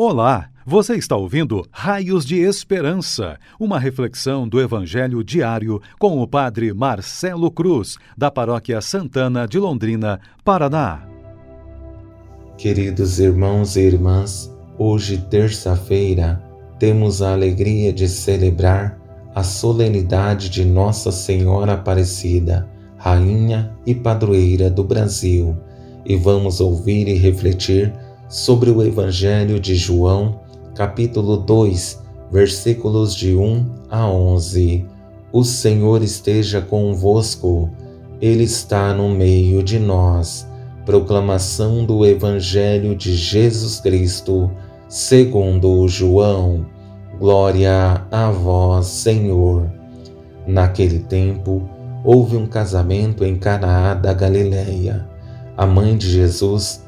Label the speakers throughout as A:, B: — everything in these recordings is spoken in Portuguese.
A: Olá, você está ouvindo Raios de Esperança, uma reflexão do Evangelho diário com o Padre Marcelo Cruz, da Paróquia Santana de Londrina, Paraná.
B: Queridos irmãos e irmãs, hoje, terça-feira, temos a alegria de celebrar a solenidade de Nossa Senhora Aparecida, Rainha e Padroeira do Brasil, e vamos ouvir e refletir sobre o Evangelho de João, capítulo 2, versículos de 1 a 11. O Senhor esteja convosco, Ele está no meio de nós. Proclamação do Evangelho de Jesus Cristo, segundo João. Glória a vós, Senhor. Naquele tempo, houve um casamento em Canaã da Galileia. A mãe de Jesus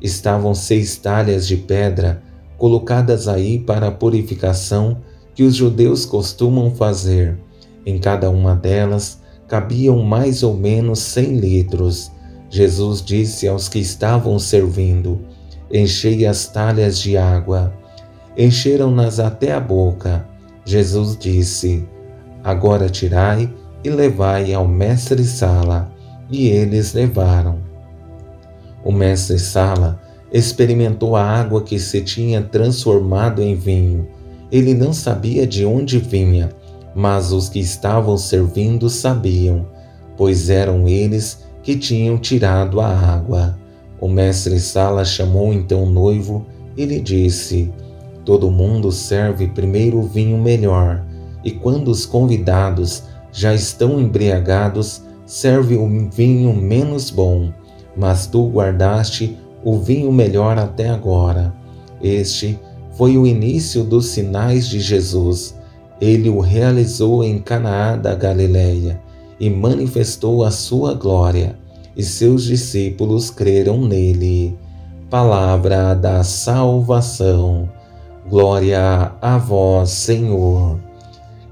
B: estavam seis talhas de pedra colocadas aí para a purificação que os judeus costumam fazer. Em cada uma delas cabiam mais ou menos cem litros. Jesus disse aos que estavam servindo: Enchei as talhas de água. Encheram-nas até a boca. Jesus disse: Agora tirai e levai ao mestre-sala. E eles levaram. O mestre Sala experimentou a água que se tinha transformado em vinho. Ele não sabia de onde vinha, mas os que estavam servindo sabiam, pois eram eles que tinham tirado a água. O mestre Sala chamou então o noivo e lhe disse: Todo mundo serve primeiro o vinho melhor, e quando os convidados já estão embriagados, serve o vinho menos bom mas tu guardaste o vinho melhor até agora. Este foi o início dos sinais de Jesus. Ele o realizou em Canaã da Galileia e manifestou a sua glória, e seus discípulos creram nele. Palavra da salvação. Glória a vós, Senhor.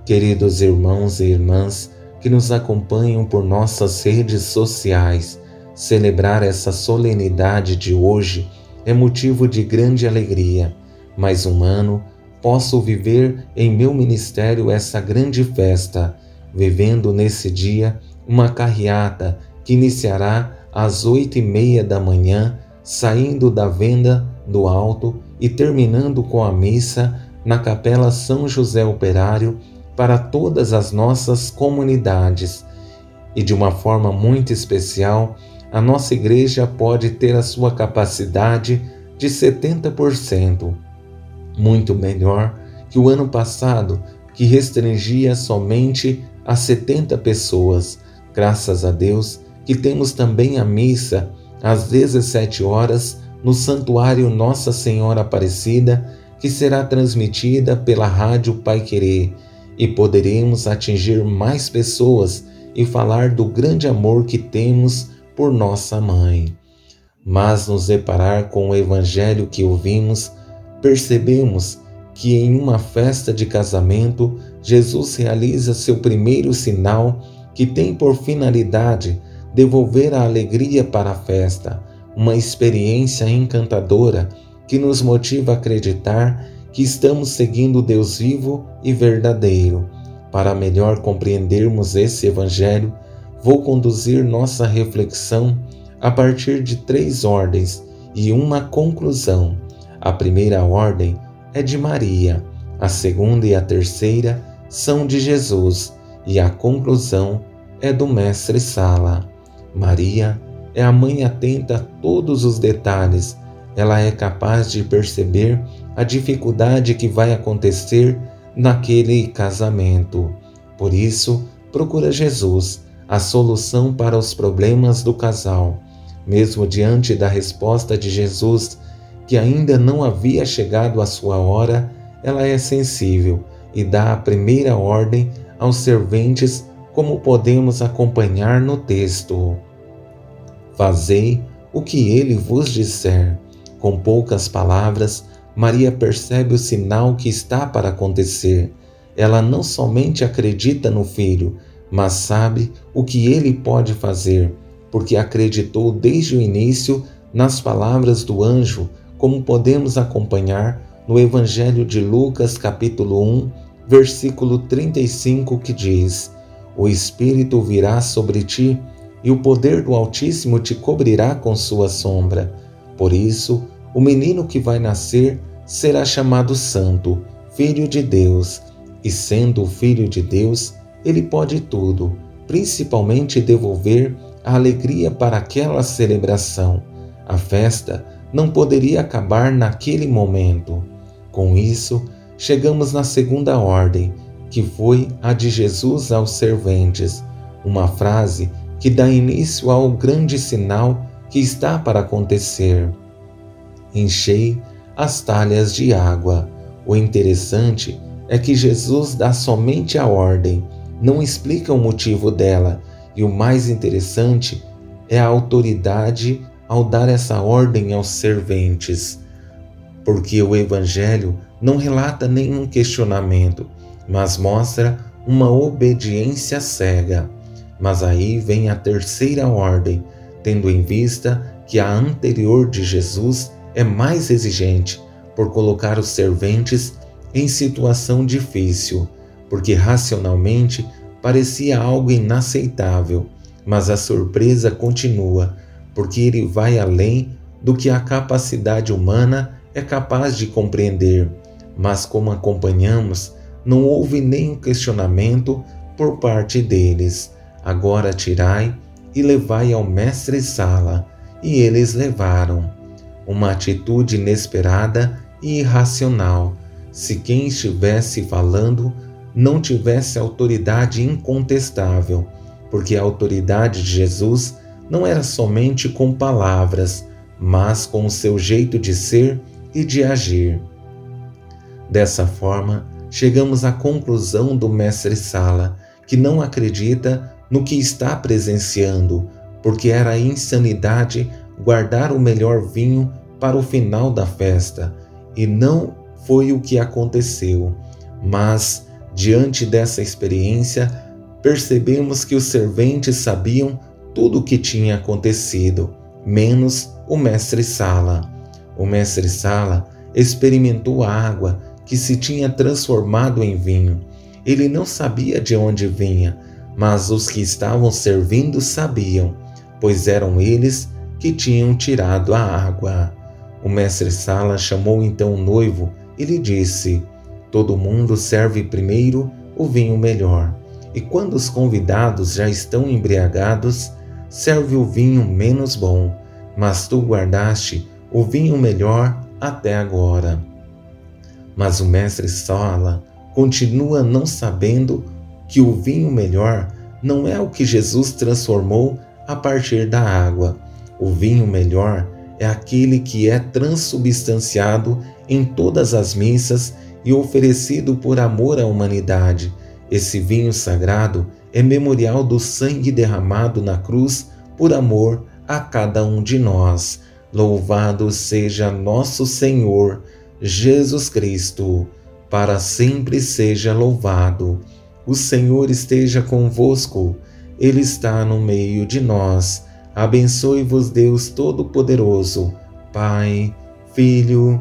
B: Queridos irmãos e irmãs que nos acompanham por nossas redes sociais, Celebrar essa solenidade de hoje é motivo de grande alegria. Mais um ano posso viver em meu ministério essa grande festa, vivendo nesse dia uma carreata que iniciará às oito e meia da manhã, saindo da venda do alto e terminando com a missa na Capela São José Operário para todas as nossas comunidades. E de uma forma muito especial, a nossa igreja pode ter a sua capacidade de 70%, muito melhor que o ano passado, que restringia somente a 70 pessoas. Graças a Deus que temos também a missa às 17 horas no Santuário Nossa Senhora Aparecida, que será transmitida pela Rádio Pai Querer, e poderemos atingir mais pessoas e falar do grande amor que temos por nossa mãe. Mas nos deparar com o evangelho que ouvimos, percebemos que em uma festa de casamento, Jesus realiza seu primeiro sinal que tem por finalidade devolver a alegria para a festa, uma experiência encantadora que nos motiva a acreditar que estamos seguindo Deus vivo e verdadeiro. Para melhor compreendermos esse Evangelho, vou conduzir nossa reflexão a partir de três ordens e uma conclusão. A primeira ordem é de Maria, a segunda e a terceira são de Jesus e a conclusão é do Mestre Sala. Maria é a mãe atenta a todos os detalhes, ela é capaz de perceber a dificuldade que vai acontecer naquele casamento. Por isso, procura Jesus a solução para os problemas do casal. Mesmo diante da resposta de Jesus, que ainda não havia chegado a sua hora, ela é sensível e dá a primeira ordem aos serventes, como podemos acompanhar no texto. Fazei o que ele vos disser. Com poucas palavras, Maria percebe o sinal que está para acontecer. Ela não somente acredita no filho, mas sabe o que ele pode fazer, porque acreditou desde o início nas palavras do anjo, como podemos acompanhar no Evangelho de Lucas, capítulo 1, versículo 35, que diz: O Espírito virá sobre ti e o poder do Altíssimo te cobrirá com sua sombra. Por isso, o menino que vai nascer será chamado Santo, Filho de Deus, e sendo o Filho de Deus, ele pode tudo, principalmente devolver a alegria para aquela celebração. A festa não poderia acabar naquele momento. Com isso, chegamos na segunda ordem, que foi a de Jesus aos serventes, uma frase que dá início ao grande sinal que está para acontecer. Enchei as talhas de água. O interessante é que Jesus dá somente a ordem, não explica o motivo dela, e o mais interessante é a autoridade ao dar essa ordem aos serventes. Porque o Evangelho não relata nenhum questionamento, mas mostra uma obediência cega. Mas aí vem a terceira ordem, tendo em vista que a anterior de Jesus é mais exigente por colocar os serventes em situação difícil, porque racionalmente parecia algo inaceitável, mas a surpresa continua, porque ele vai além do que a capacidade humana é capaz de compreender. Mas, como acompanhamos, não houve nenhum questionamento por parte deles. Agora tirai e levai ao mestre Sala. E eles levaram uma atitude inesperada e irracional. Se quem estivesse falando não tivesse autoridade incontestável, porque a autoridade de Jesus não era somente com palavras, mas com o seu jeito de ser e de agir. Dessa forma, chegamos à conclusão do mestre Sala, que não acredita no que está presenciando, porque era insanidade guardar o melhor vinho para o final da festa, e não foi o que aconteceu. Mas, diante dessa experiência, percebemos que os serventes sabiam tudo o que tinha acontecido, menos o mestre Sala. O mestre Sala experimentou a água que se tinha transformado em vinho. Ele não sabia de onde vinha, mas os que estavam servindo sabiam, pois eram eles que tinham tirado a água. O mestre Sala chamou então o noivo e lhe disse: Todo mundo serve primeiro o vinho melhor, e quando os convidados já estão embriagados, serve o vinho menos bom, mas tu guardaste o vinho melhor até agora. Mas o mestre Sala continua não sabendo que o vinho melhor não é o que Jesus transformou a partir da água, o vinho melhor é aquele que é transubstanciado em todas as missas e oferecido por amor à humanidade. Esse vinho sagrado é memorial do sangue derramado na cruz por amor a cada um de nós. Louvado seja nosso Senhor Jesus Cristo, para sempre seja louvado. O Senhor esteja convosco, Ele está no meio de nós Abençoe-vos Deus Todo-Poderoso, Pai, Filho